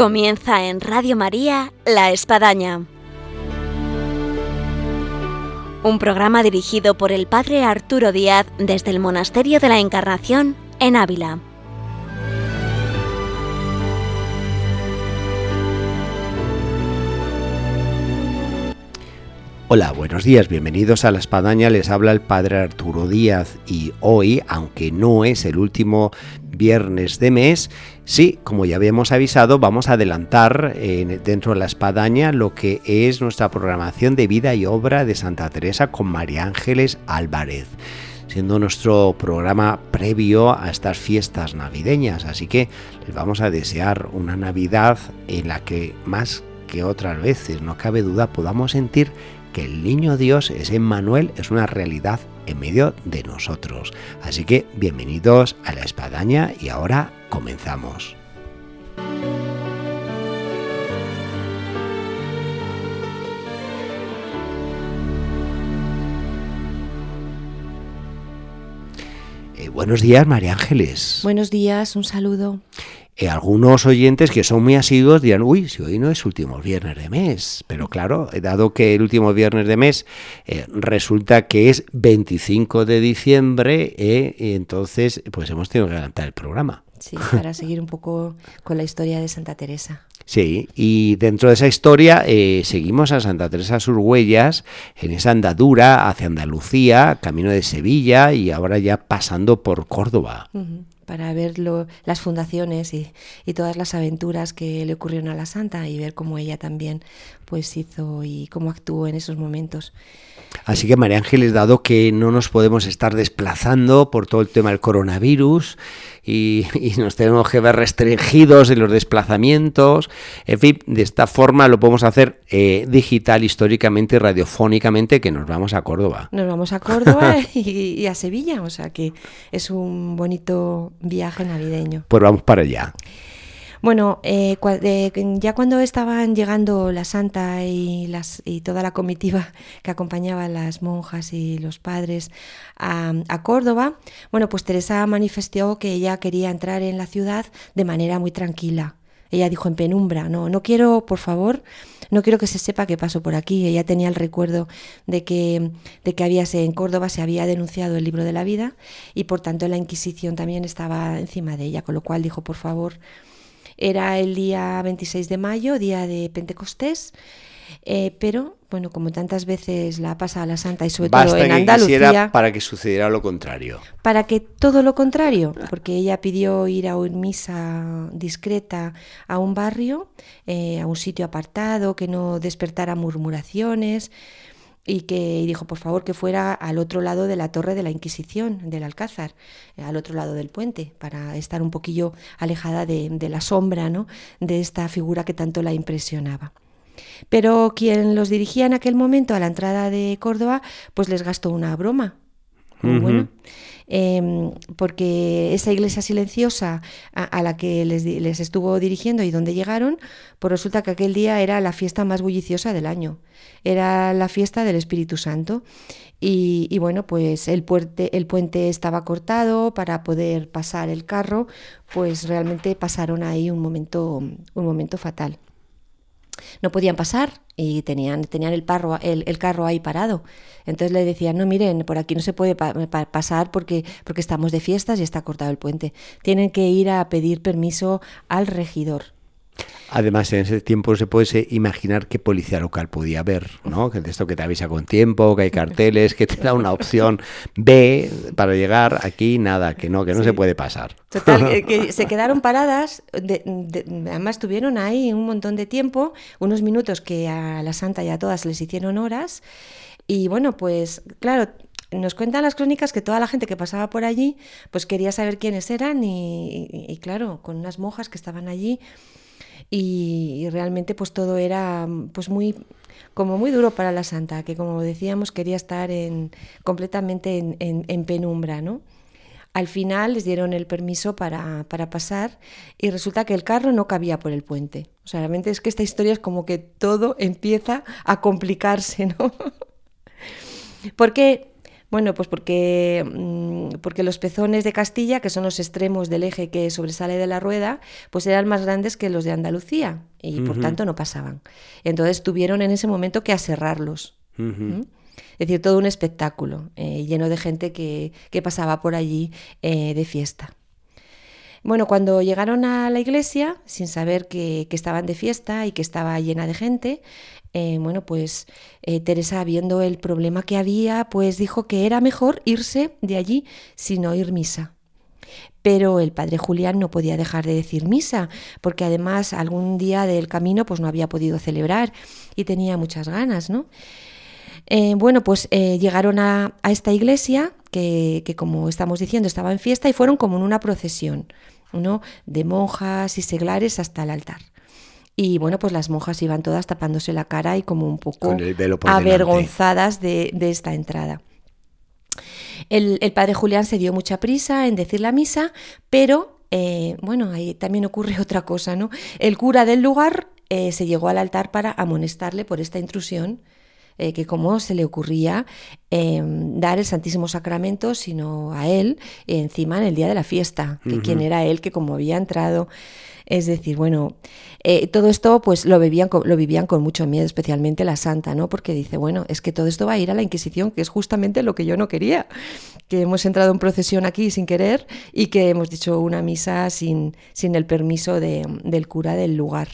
Comienza en Radio María La Espadaña. Un programa dirigido por el Padre Arturo Díaz desde el Monasterio de la Encarnación en Ávila. Hola, buenos días, bienvenidos a La Espadaña, les habla el Padre Arturo Díaz y hoy, aunque no es el último viernes de mes, sí, como ya habíamos avisado, vamos a adelantar eh, dentro de La Espadaña lo que es nuestra programación de vida y obra de Santa Teresa con María Ángeles Álvarez siendo nuestro programa previo a estas fiestas navideñas. Así que les vamos a desear una Navidad en la que más que otras veces, no cabe duda, podamos sentir que el niño Dios, ese Emmanuel, es una realidad en medio de nosotros. Así que bienvenidos a la espadaña y ahora comenzamos. Eh, buenos días, María Ángeles. Buenos días, un saludo. Eh, algunos oyentes que son muy asiduos dirán, uy, si hoy no es último viernes de mes. Pero claro, dado que el último viernes de mes eh, resulta que es 25 de diciembre, eh, entonces pues hemos tenido que adelantar el programa. Sí, para seguir un poco con la historia de Santa Teresa. Sí, y dentro de esa historia seguimos a Santa Teresa sus huellas en esa andadura hacia Andalucía, camino de Sevilla y ahora ya pasando por Córdoba para ver las fundaciones y, todas las aventuras que le ocurrieron a la santa y ver cómo ella también pues hizo y cómo actuó en esos momentos. Así que María Ángeles, dado que no nos podemos estar desplazando por todo el tema del coronavirus y, nos tenemos que ver restringidos en los desplazamientos, en fin, de esta forma lo podemos hacer eh, digital, históricamente radiofónicamente, que nos vamos a Córdoba. Nos vamos a Córdoba y, a Sevilla, o sea que es un bonito viaje navideño. Pues vamos para allá. Bueno, eh, ya cuando estaban llegando la santa y, las, y toda la comitiva que acompañaba a las monjas y los padres a, Córdoba, bueno, pues Teresa manifestó que ella quería entrar en la ciudad de manera muy tranquila. Ella dijo en penumbra, no, no quiero, por favor, no quiero que se sepa que paso por aquí. Ella tenía el recuerdo de que, de que había, en Córdoba se había denunciado el libro de la vida y por tanto la Inquisición también estaba encima de ella, con lo cual dijo, por favor, era el día 26 de mayo, día de Pentecostés, eh, pero bueno, como tantas veces la pasa a la Santa y sobre todo en Andalucía. para que sucediera lo contrario. Para que todo lo contrario, porque ella pidió ir a una misa discreta a un barrio, eh, a un sitio apartado, que no despertara murmuraciones y que dijo por favor que fuera al otro lado de la torre de la Inquisición, del Alcázar, eh, al otro lado del puente, para estar un poquillo alejada de, la sombra ¿no? de esta figura que tanto la impresionaba. Pero quien los dirigía en aquel momento a la entrada de Córdoba, pues les gastó una broma. bueno. Em, porque esa iglesia silenciosa a, la que les, les, estuvo dirigiendo y donde llegaron, pues resulta que aquel día era la fiesta más bulliciosa del año, era la fiesta del Espíritu Santo. Y, bueno, pues el, puente, el puente estaba cortado para poder pasar el carro, pues realmente pasaron ahí un momento, un momento fatal no podían pasar y tenían, tenían el, parro, el, carro ahí parado. Entonces le decían, no, miren, por aquí no se puede pasar porque, porque estamos de fiestas y está cortado el puente. Tienen que ir a pedir permiso al regidor. Además, en ese tiempo se puede imaginar qué policía local podía haber, ¿no? Que de esto que te avisa con tiempo, que hay carteles, que te da una opción B para llegar aquí, nada, que no, que no se puede pasar. Total, que se quedaron paradas, además estuvieron ahí un montón de tiempo, unos minutos que a la Santa y a todas les hicieron horas, y bueno, pues claro, nos cuentan las crónicas que toda la gente que pasaba por allí, pues quería saber quiénes eran y, y claro, con unas monjas que estaban allí y, realmente pues todo era pues muy como muy duro para la santa, que como decíamos quería estar en, completamente en, en, penumbra, ¿no? Al final les dieron el permiso para, para, pasar y resulta que el carro no cabía por el puente. O sea, realmente es que esta historia es como que todo empieza a complicarse, ¿no? Porque Bueno, pues porque, mm, porque los pezones de Castilla, que son los extremos del eje que sobresale de la rueda, pues eran más grandes que los de Andalucía y por tanto no pasaban. Entonces tuvieron en ese momento que aserrarlos. Es decir, todo un espectáculo eh, lleno de gente que, pasaba por allí eh, de fiesta. Bueno, cuando llegaron a la iglesia, sin saber que, estaban de fiesta y que estaba llena de gente, eh, bueno, pues Teresa, viendo el problema que había, pues dijo que era mejor irse de allí sin oír misa. Pero el padre Julián no podía dejar de decir misa, porque además algún día del camino pues no había podido celebrar y tenía muchas ganas, ¿no? Eh, bueno, pues eh, llegaron a, esta iglesia, que, como estamos diciendo estaba en fiesta, y fueron como en una procesión, ¿no? De monjas y seglares hasta el altar. Y bueno, pues las monjas iban todas tapándose la cara y como un poco avergonzadas de, esta entrada. El, padre Julián se dio mucha prisa en decir la misa, pero eh, bueno, ahí también ocurre otra cosa, ¿no? El cura del lugar se llegó al altar para amonestarle por esta intrusión eh, que cómo se le ocurría em, dar el Santísimo Sacramento, sino a él, encima en el día de la fiesta, que quién era él, que como había entrado. Es decir, bueno, eh, todo esto pues lo vivían, con, lo vivían con mucho miedo, especialmente la santa, ¿no? Porque dice, bueno, es que todo esto va a ir a la Inquisición, que es justamente lo que yo no quería, que hemos entrado en procesión aquí sin querer y que hemos dicho una misa sin, sin el permiso del cura del lugar.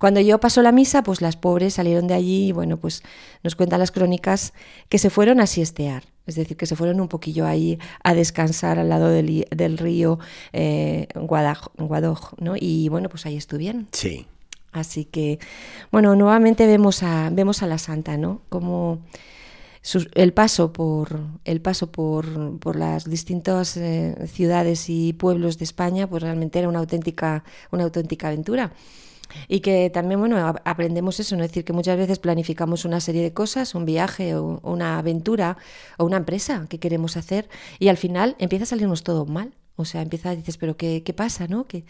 Cuando yo pasó la misa, pues las pobres salieron de allí y bueno, pues nos cuentan las crónicas que se fueron a siestear. Es decir, que se fueron un poquillo ahí a descansar al lado del, río eh, Guadoj, ¿no? Y bueno, pues ahí estuvieron. Sí. Así que, bueno, nuevamente vemos a, vemos a la santa, ¿no? Como el paso por el paso por, por las distintas eh, ciudades y pueblos de España, pues realmente era una auténtica, una auténtica aventura. Y que también, bueno, aprendemos eso, ¿no? Es decir, que muchas veces planificamos una serie de cosas, un viaje o una aventura o una empresa que queremos hacer y al final empieza a salirnos todo mal. O sea, empieza, dices, pero ¿qué, qué pasa, no? Que,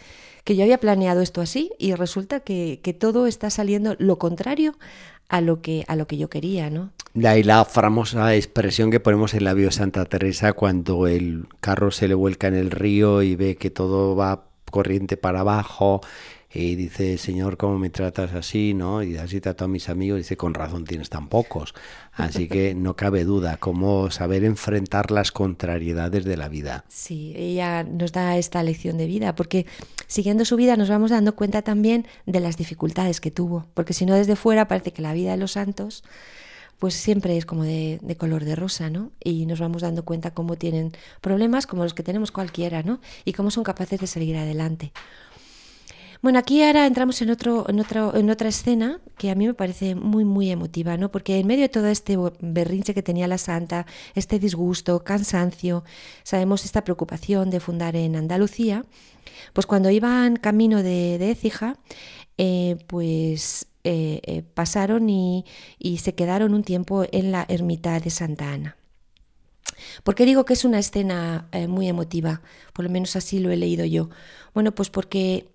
que, yo había planeado esto así y resulta que, que, todo está saliendo lo contrario a lo que, a lo que yo quería, ¿no? De ahí la famosa expresión que ponemos en la bio Santa Teresa cuando el carro se le vuelca en el río y ve que todo va corriente para abajo y dice, Señor, ¿cómo me tratas así? ¿no? Y así trato a mis amigos, dice, con razón tienes tan pocos. Así que no cabe duda, cómo saber enfrentar las contrariedades de la vida. Sí, ella nos da esta lección de vida, porque siguiendo su vida nos vamos dando cuenta también de las dificultades que tuvo, porque si no desde fuera parece que la vida de los santos pues siempre es como de, de, color de rosa, ¿no? Y nos vamos dando cuenta cómo tienen problemas como los que tenemos cualquiera, ¿no? Y cómo son capaces de salir adelante. Bueno, aquí ahora entramos en, otro, en, otro, en otra escena que a mí me parece muy, muy emotiva, ¿no? Porque en medio de todo este berrinche que tenía la santa, este disgusto, cansancio, sabemos esta preocupación de fundar en Andalucía, pues cuando iban camino de, de Écija, eh, pues eh, eh, pasaron y, y se quedaron un tiempo en la ermita de Santa Ana. ¿Por qué digo que es una escena muy emotiva? Por lo menos así lo he leído yo. Bueno, pues porque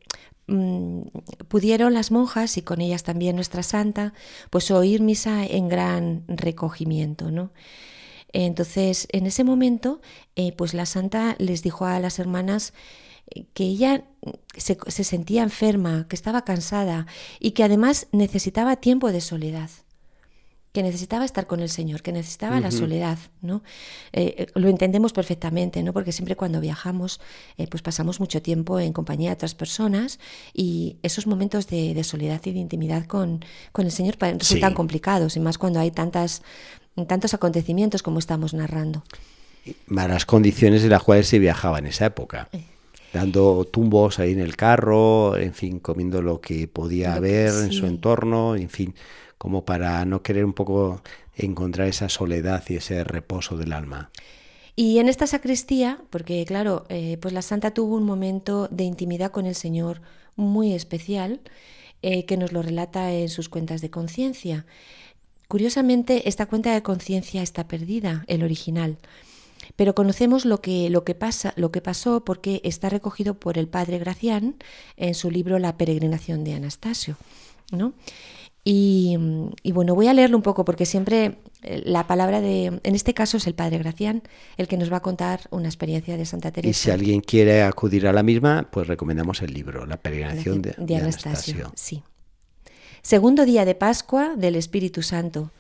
Mm, pudieron las monjas y con ellas también nuestra santa, pues oír misa en gran recogimiento, ¿no? Entonces, en ese momento, eh, pues la santa les dijo a las hermanas eh, que ella se, se sentía enferma, que estaba cansada y que además necesitaba tiempo de soledad que necesitaba estar con el Señor, que necesitaba la soledad, ¿no? Eh, eh, lo entendemos perfectamente, ¿no? Porque siempre cuando viajamos, eh, pues pasamos mucho tiempo en compañía de otras personas y esos momentos de, soledad y de intimidad con, con el Señor resultan complicados, y más cuando hay tantas, tantos acontecimientos como estamos narrando. Malas condiciones en las cuales se viajaba en esa época dando tumbos ahí en el carro, en fin, comiendo lo que podía haber en su entorno, en fin, como para no querer un poco encontrar esa soledad y ese reposo del alma. Y en esta sacristía, porque claro, eh, pues la santa tuvo un momento de intimidad con el Señor muy especial, eh, que nos lo relata en sus cuentas de conciencia. Curiosamente, esta cuenta de conciencia está perdida, el original. Pero conocemos lo que, lo que, pasa, lo que pasó porque está recogido por el padre Gracián en su libro La peregrinación de Anastasio. ¿no? Y, bueno, voy a leerlo un poco porque siempre eh, la palabra de, en este caso es el Padre Gracián, el que nos va a contar una experiencia de Santa Teresa. Y si alguien quiere acudir a la misma, pues recomendamos el libro, La peregrinación de, de, Anastasio. Sí. Segundo día de Pascua del Espíritu Santo.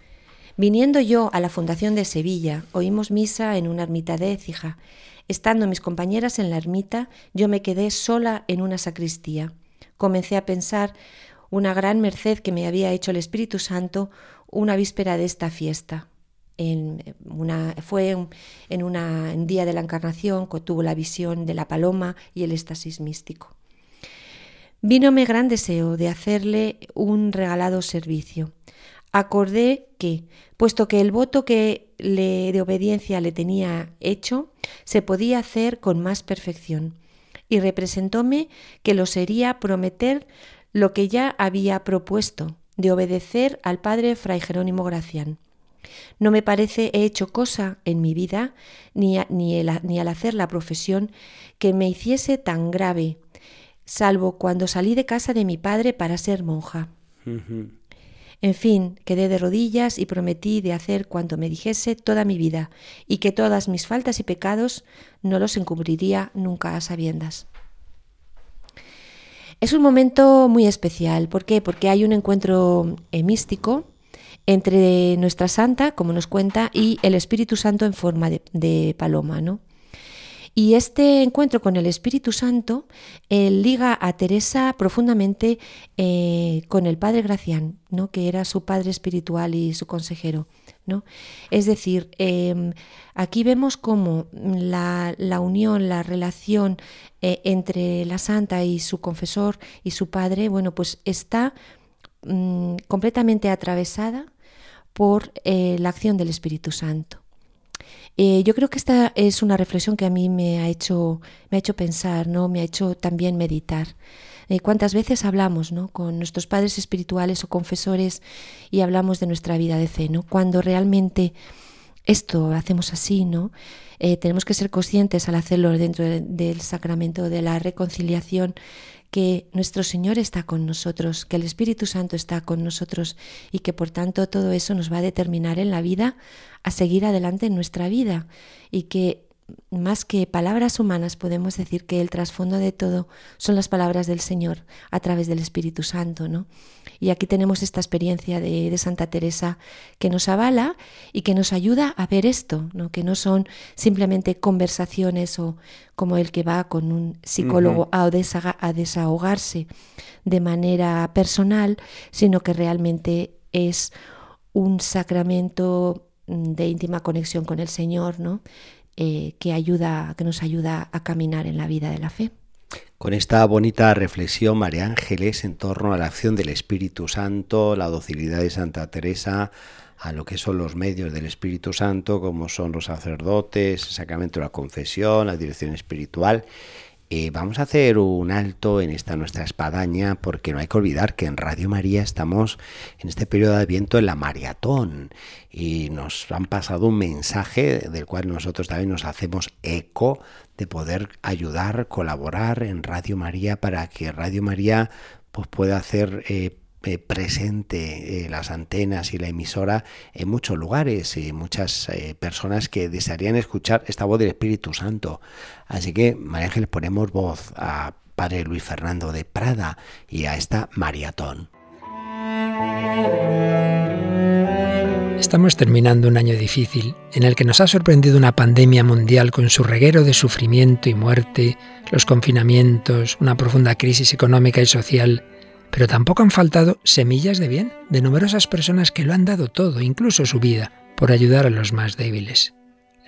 Viniendo yo a la Fundación de Sevilla, oímos misa en una ermita de Écija. Estando mis compañeras en la ermita, yo me quedé sola en una sacristía. Comencé a pensar una gran merced que me había hecho el Espíritu Santo una víspera de esta fiesta. En una, fue en un día de la Encarnación que tuvo la visión de la paloma y el éxtasis místico. Vínome gran deseo de hacerle un regalado servicio. Acordé que, puesto que el voto que le, de obediencia le tenía hecho, se podía hacer con más perfección, y representóme que lo sería prometer lo que ya había propuesto, de obedecer al padre Fray Jerónimo Gracián. No me parece he hecho cosa en mi vida, ni, ni, ni al hacer la profesión, que me hiciese tan grave, salvo cuando salí de casa de mi padre para ser monja. En fin, quedé de rodillas y prometí de hacer cuanto me dijese toda mi vida, y que todas mis faltas y pecados no los encubriría nunca a sabiendas. Es un momento muy especial. ¿Por qué? Porque hay un encuentro eh, místico entre nuestra santa, como nos cuenta, y el Espíritu Santo en forma de, paloma, ¿no? Y este encuentro con el Espíritu Santo eh, liga a Teresa profundamente eh, con el Padre Gracián, ¿no? que era su padre espiritual y su consejero. ¿No? Es decir, em, aquí vemos cómo la, unión, la relación eh, entre la santa y su confesor y su padre, bueno, pues está mm, completamente atravesada por eh, la acción del Espíritu Santo. Eh, yo creo que esta es una reflexión que a mí me ha hecho, me ha hecho pensar, ¿no? me ha hecho también meditar. Eh, ¿Cuántas veces hablamos ¿no? con nuestros padres espirituales o confesores y hablamos de nuestra vida de fe? Cuando realmente esto hacemos así, ¿no? Eh, tenemos que ser conscientes al hacerlo dentro del sacramento de la reconciliación que nuestro Señor está con nosotros, que el Espíritu Santo está con nosotros y que por tanto todo eso nos va a determinar en la vida a seguir adelante en nuestra vida y que más que palabras humanas, podemos decir que el trasfondo de todo son las palabras del Señor a través del Espíritu Santo, ¿no? Y aquí tenemos esta experiencia de, de, Santa Teresa que nos avala y que nos ayuda a ver esto, ¿no? Que no son simplemente conversaciones o como el que va con un psicólogo a, a desahogarse de manera personal, sino que realmente es un sacramento de íntima conexión con el Señor, ¿no? Eh, que, ayuda, que nos ayuda a caminar en la vida de la fe. Con esta bonita reflexión, María Ángeles, en torno a la acción del Espíritu Santo, la docilidad de Santa Teresa, a lo que son los medios del Espíritu Santo, como son los sacerdotes, el sacramento de la confesión, la dirección espiritual, eh, vamos a hacer un alto en esta nuestra espadaña porque no hay que olvidar que en Radio María estamos en este periodo de viento en la maratón y nos han pasado un mensaje del cual nosotros también nos hacemos eco de poder ayudar, colaborar en Radio María para que Radio María pues, pueda hacer eh, eh, presente eh, las antenas y la emisora en muchos lugares y muchas eh, personas que desearían escuchar esta voz del Espíritu Santo. Así que, María Ángeles, ponemos voz a Padre Luis Fernando de Prada y a esta maratón. Estamos terminando un año difícil en el que nos ha sorprendido una pandemia mundial con su reguero de sufrimiento y muerte, los confinamientos, una profunda crisis económica y social pero tampoco han faltado semillas de bien de numerosas personas que lo han dado todo, incluso su vida, por ayudar a los más débiles.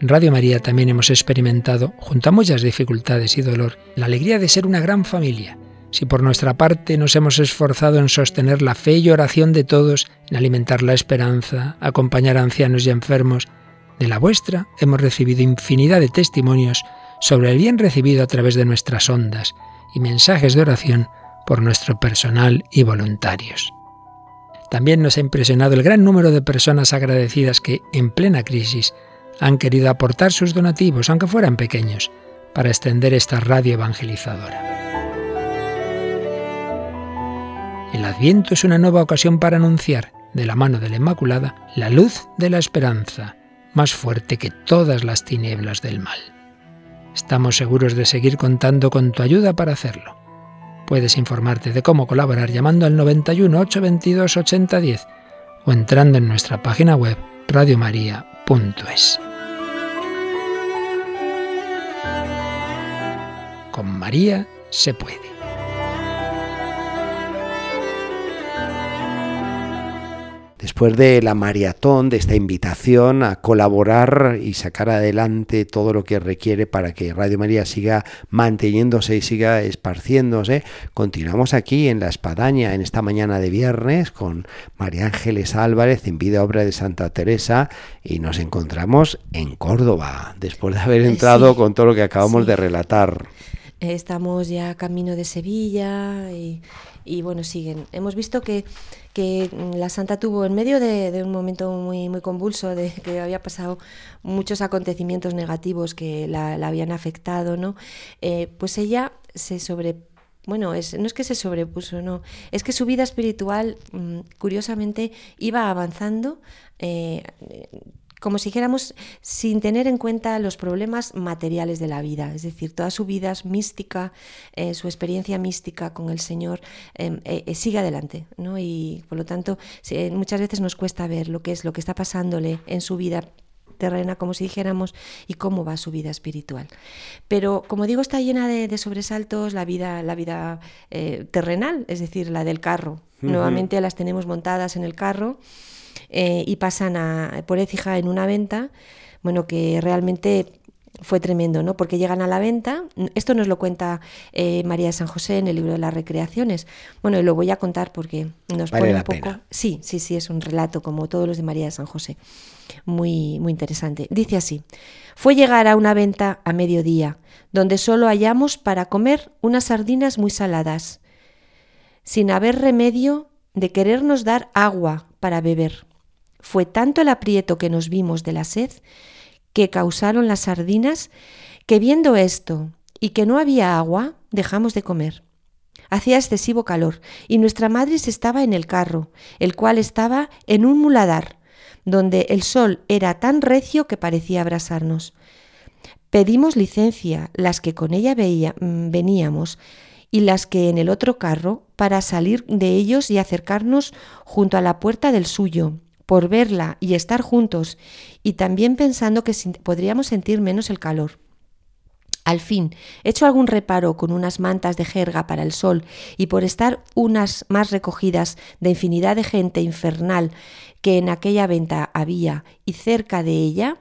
En Radio María también hemos experimentado, junto a muchas dificultades y dolor, la alegría de ser una gran familia. Si por nuestra parte nos hemos esforzado en sostener la fe y oración de todos, en alimentar la esperanza, acompañar a ancianos y enfermos, de la vuestra hemos recibido infinidad de testimonios sobre el bien recibido a través de nuestras ondas y mensajes de oración por nuestro personal y voluntarios. También nos ha impresionado el gran número de personas agradecidas que, en plena crisis, han querido aportar sus donativos, aunque fueran pequeños, para extender esta radio evangelizadora. El Adviento es una nueva ocasión para anunciar, de la mano de la Inmaculada, la luz de la esperanza, más fuerte que todas las tinieblas del mal. Estamos seguros de seguir contando con tu ayuda para hacerlo. Puedes informarte de cómo colaborar llamando al 91 822 8010 o entrando en nuestra página web radiomaria.es. Con María se puede. Después de la maratón, de esta invitación a colaborar y sacar adelante todo lo que requiere para que Radio María siga manteniéndose y siga esparciéndose, continuamos aquí en La Espadaña en esta mañana de viernes con María Ángeles Álvarez en vida obra de Santa Teresa y nos encontramos en Córdoba, después de haber entrado con todo lo que acabamos de relatar. Estamos ya camino de Sevilla y, y bueno, siguen. Hemos visto que que la santa tuvo en medio de, un momento muy, muy convulso, de que había pasado muchos acontecimientos negativos que la, habían afectado, ¿no? Eh, pues ella se sobre bueno, es, no es que se sobrepuso, no, es que su vida espiritual, mm, curiosamente, iba avanzando. Eh, como si dijéramos, sin tener en cuenta los problemas materiales de la vida, es decir, toda su vida es mística, eh, su experiencia mística con el Señor em, eh, eh, sigue adelante, ¿no? Y por lo tanto, muchas veces nos cuesta ver lo que es lo que está pasándole en su vida terrena, como si dijéramos, y cómo va su vida espiritual. Pero, como digo, está llena de, sobresaltos la vida, la vida terrenal, es decir, la del carro. Nuevamente las tenemos montadas en el carro eh, y pasan a, por Écija en una venta, bueno, que realmente fue tremendo, ¿no? Porque llegan a la venta, esto nos lo cuenta eh, María de San José en el libro de las recreaciones. Bueno, y lo voy a contar porque nos pone un poco. Sí, sí, sí, es un relato como todos los de María de San José. Muy, muy interesante. Dice así: Fue llegar a una venta a mediodía, donde solo hallamos para comer unas sardinas muy saladas, sin haber remedio de querernos dar agua para beber. Fue tanto el aprieto que nos vimos de la sed que causaron las sardinas que viendo esto y que no había agua, dejamos de comer. Hacía excesivo calor y nuestra madre se estaba en el carro, el cual estaba en un muladar, donde el sol era tan recio que parecía abrasarnos. Pedimos licencia, las que con ella veía, mm, veníamos, y las que en el otro carro, para salir de ellos y acercarnos junto a la puerta del suyo, por verla y estar juntos, y también pensando que podríamos sentir menos el calor. Al fin, hecho algún reparo con unas mantas de jerga para el sol y por estar unas más recogidas de infinidad de gente infernal que en aquella venta había y cerca de ella,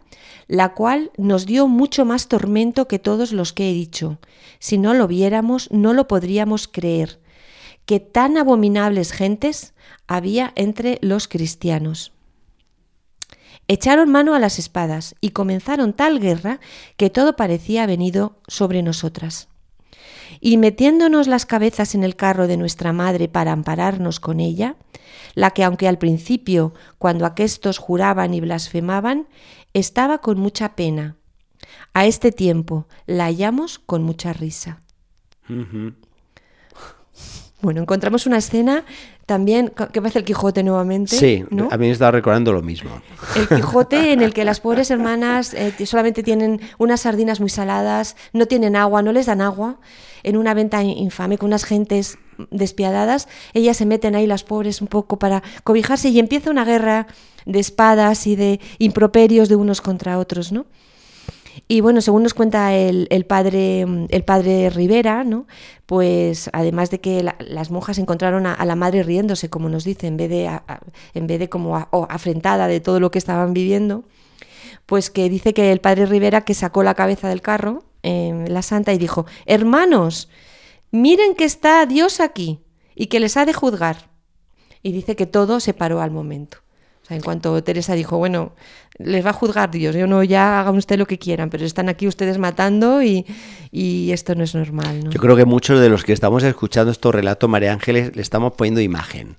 la cual nos dio mucho más tormento que todos los que he dicho. Si no lo viéramos, no lo podríamos creer, que tan abominables gentes había entre los cristianos. Echaron mano a las espadas y comenzaron tal guerra que todo parecía venido sobre nosotras. Y metiéndonos las cabezas en el carro de nuestra madre para ampararnos con ella, la que aunque al principio, cuando aquestos juraban y blasfemaban, estaba con mucha pena, a este tiempo la hallamos con mucha risa. Bueno, encontramos una escena también, ¿qué parece el Quijote nuevamente? Sí, a mí me estaba recordando lo mismo. El Quijote en el que las pobres hermanas eh, solamente tienen unas sardinas muy saladas, no tienen agua, no les dan agua, en una venta infame con unas gentes despiadadas, ellas se meten ahí las pobres un poco para cobijarse y empieza una guerra de espadas y de improperios de unos contra otros, ¿no? Y bueno, según nos cuenta el, padre, el padre Rivera, ¿no? pues además de que las monjas encontraron a, la madre riéndose, como nos dice, en vez de, en vez de como afrentada de todo lo que estaban viviendo, pues que dice que el padre Rivera que sacó la cabeza del carro, en la santa, y dijo, hermanos, miren que está Dios aquí y que les ha de juzgar. Y dice que todo se paró al momento en cuanto Teresa dijo, bueno, les va a juzgar Dios, yo no, ya hagan usted lo que quieran, pero están aquí ustedes matando y, esto no es normal. Yo creo que muchos de los que estamos escuchando estos relatos, María Ángeles, le estamos poniendo imagen.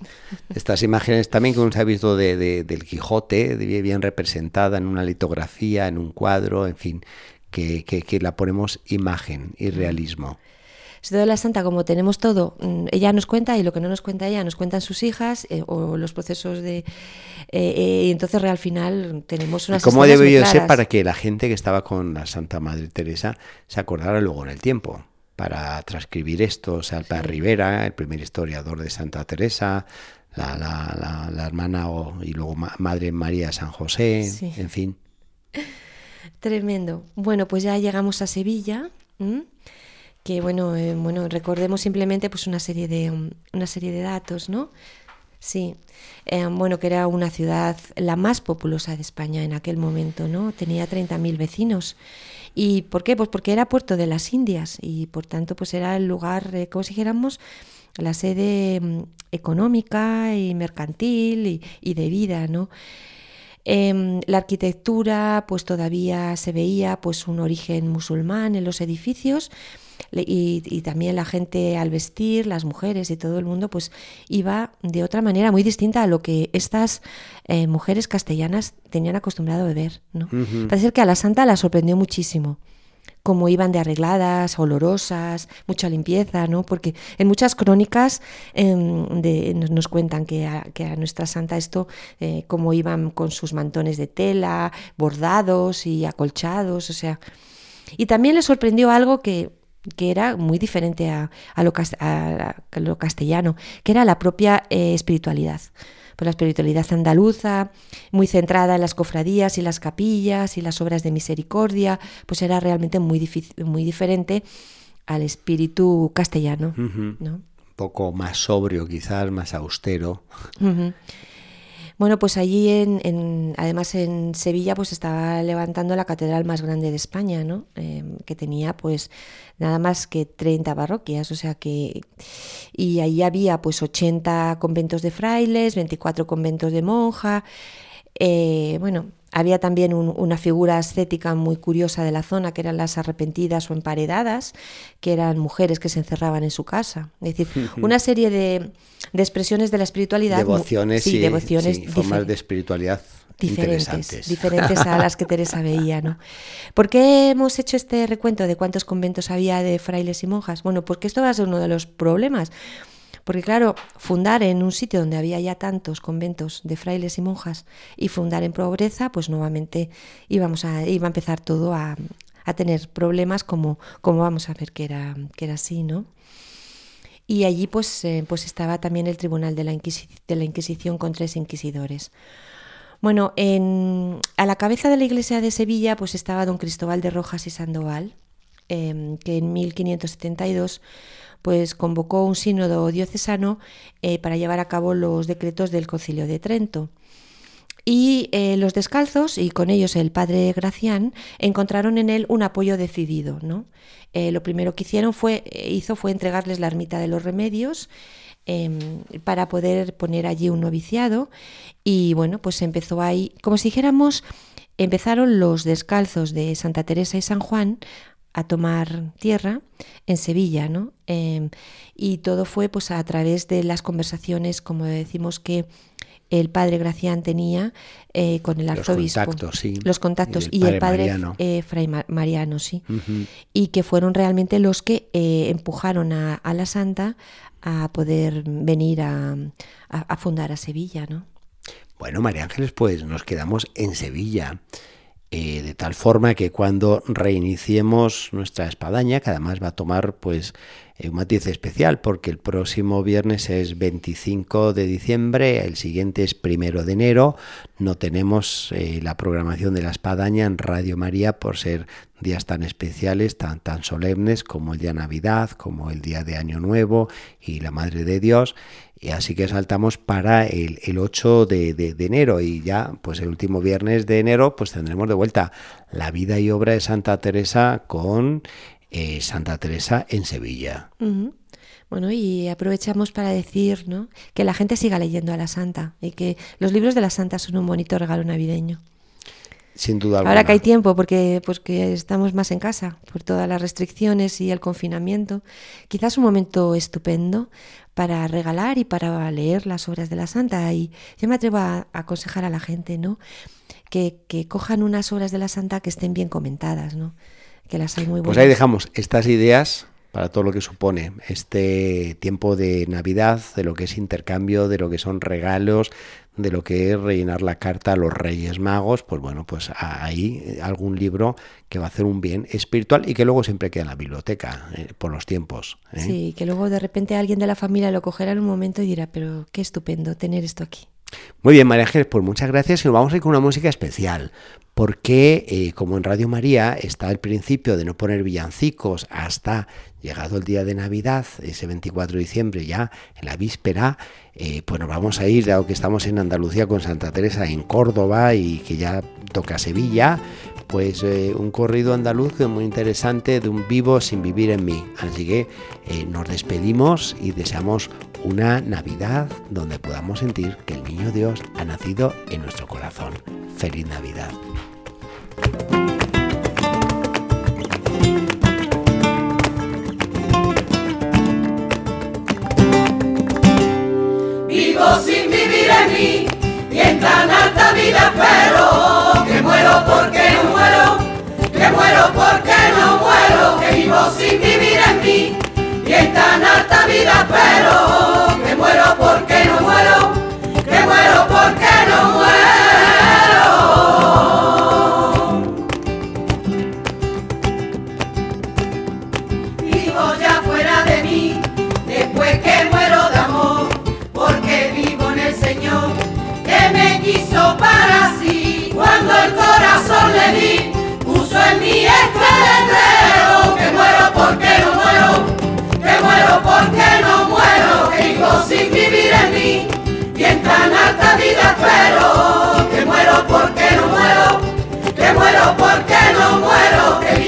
Estas imágenes también que se ha visto de, del Quijote, bien representada en una litografía, en un cuadro, en fin, que, que la ponemos imagen y realismo. De la Santa, como tenemos todo, mm, ella nos cuenta y lo que no nos cuenta ella nos cuentan sus hijas eh, o los procesos de... Eh, y entonces al final tenemos unas... ¿Cómo debió ser para que la gente que estaba con la Santa Madre Teresa se acordara luego en el tiempo? Para transcribir esto, o sea, Rivera, el primer historiador de Santa Teresa, la, la, la, hermana o, y luego Madre María San José, en fin. Tremendo. Bueno, pues ya llegamos a Sevilla. Que bueno, eh, bueno, recordemos simplemente pues una serie de um, una serie de datos, ¿no? Sí, eh, bueno, que era una ciudad la más populosa de España en aquel momento, ¿no? Tenía 30.000 vecinos. ¿Y por qué? Pues porque era puerto de las Indias y por tanto pues era el lugar, eh, como si dijéramos, la sede mm, económica y mercantil y, de vida, ¿no? Em, la arquitectura, pues todavía se veía pues un origen musulmán en los edificios y, también la gente al vestir, las mujeres y todo el mundo, pues iba de otra manera muy distinta a lo que estas eh, mujeres castellanas tenían acostumbrado a ver, ¿no? Parece que a la santa la sorprendió muchísimo cómo iban de arregladas, olorosas, mucha limpieza, ¿no? Porque en muchas crónicas em, nos, cuentan que a, nuestra santa esto, eh, cómo iban con sus mantones de tela, bordados y acolchados, o sea... Y también le sorprendió algo que, era muy diferente a, lo, castellano, que era la propia eh, espiritualidad por la espiritualidad andaluza, muy centrada en las cofradías y las capillas y las obras de misericordia, pues era realmente muy, muy diferente al espíritu castellano. Un poco más sobrio, quizás, más austero. Bueno, pues allí, en, además en Sevilla, pues estaba levantando la catedral más grande de España, ¿no? Em, que tenía pues nada más que 30 parroquias, o sea que... Y ahí había pues 80 conventos de frailes, 24 conventos de monja, eh, bueno, había también una figura ascética muy curiosa de la zona, que eran las arrepentidas o emparedadas, que eran mujeres que se encerraban en su casa. Es decir, una serie de, expresiones de la espiritualidad. Devociones y devociones formas de espiritualidad diferentes, diferentes a las que Teresa veía. ¿no? ¿Por qué hemos hecho este recuento de cuántos conventos había de frailes y monjas? Bueno, porque esto va a ser uno de los problemas porque claro, fundar en un sitio donde había ya tantos conventos de frailes y monjas y fundar en pobreza, pues nuevamente íbamos a, iba a empezar todo a, tener problemas como, como vamos a ver que era, que era así, ¿no? Y allí pues, eh, pues estaba también el Tribunal de la, Inquisición con tres inquisidores. Bueno, en, a la cabeza de la iglesia de Sevilla pues estaba don Cristóbal de Rojas y Sandoval, em, que en 1572 pues convocó un sínodo diocesano eh, para llevar a cabo los decretos del Concilio de Trento. Y eh, los descalzos, y con ellos el padre Gracián, encontraron en él un apoyo decidido. ¿no? Eh, lo primero que hicieron fue, hizo fue entregarles la ermita de los remedios em, para poder poner allí un noviciado. Y bueno, pues empezó ahí, como si dijéramos, empezaron los descalzos de Santa Teresa y San Juan a tomar tierra en Sevilla, ¿no? Em, y todo fue pues a través de las conversaciones, como decimos que el padre Gracián tenía eh, con el arzobispo. Los contactos, sí. Los contactos. Y el, padre eh, Fray Mariano, sí. Y que fueron realmente los que eh, empujaron a, la santa a poder venir a, a fundar a Sevilla, ¿no? Bueno, María Ángeles, pues nos quedamos en Sevilla. Eh, de tal forma que cuando reiniciemos nuestra espadaña, que además va a tomar pues eh, un matiz especial, porque el próximo viernes es 25 de diciembre, el siguiente es primero de enero, no tenemos eh, la programación de la espadaña en Radio María por ser días tan especiales, tan, tan solemnes como el día Navidad, como el día de Año Nuevo y la Madre de Dios. Y así que saltamos para el, 8 de, enero y ya, pues el último viernes de enero, pues tendremos de vuelta la vida y obra de Santa Teresa con eh, Santa Teresa en Sevilla. Bueno, y aprovechamos para decir ¿no? que la gente siga leyendo a la Santa y que los libros de la Santa son un bonito regalo navideño. Sin duda alguna. Ahora que hay tiempo, porque pues que estamos más en casa por todas las restricciones y el confinamiento, quizás un momento estupendo para regalar y para leer las obras de la Santa. Y yo me atrevo a, aconsejar a la gente, ¿no? Que, que, cojan unas obras de la Santa que estén bien comentadas, ¿no? Que las hay muy buenas. Pues ahí dejamos estas ideas para todo lo que supone este tiempo de Navidad, de lo que es intercambio, de lo que son regalos, de lo que es rellenar la carta a los Reyes Magos, pues bueno, pues ahí algún libro que va a hacer un bien espiritual y que luego siempre queda en la biblioteca eh, por los tiempos. ¿eh? Sí, que luego de repente alguien de la familia lo cogerá en un momento y dirá, pero qué estupendo tener esto aquí. Muy bien, María Ángeles, pues muchas gracias y nos vamos a ir con una música especial, porque eh, como en Radio María está el principio de no poner villancicos hasta llegado el día de Navidad, ese 24 de diciembre ya en la víspera, eh, pues nos vamos a ir, dado que estamos en Andalucía con Santa Teresa en Córdoba y que ya toca Sevilla, pues eh, un corrido andaluz muy interesante de un vivo sin vivir en mí. Así que nos despedimos y deseamos una Navidad donde podamos sentir que el Niño Dios ha nacido en nuestro corazón. Feliz Navidad. Vivo sin vivir en mí y en tan alta vida pero que muero porque no muero, que muero porque no muero, que vivo sin vivir en mí y en tan alta vida pero que muero porque no muero, que muero porque muero porque no muero, que sin vivir en mí, y en tan alta vida espero, que muero porque no muero, que muero porque no muero, que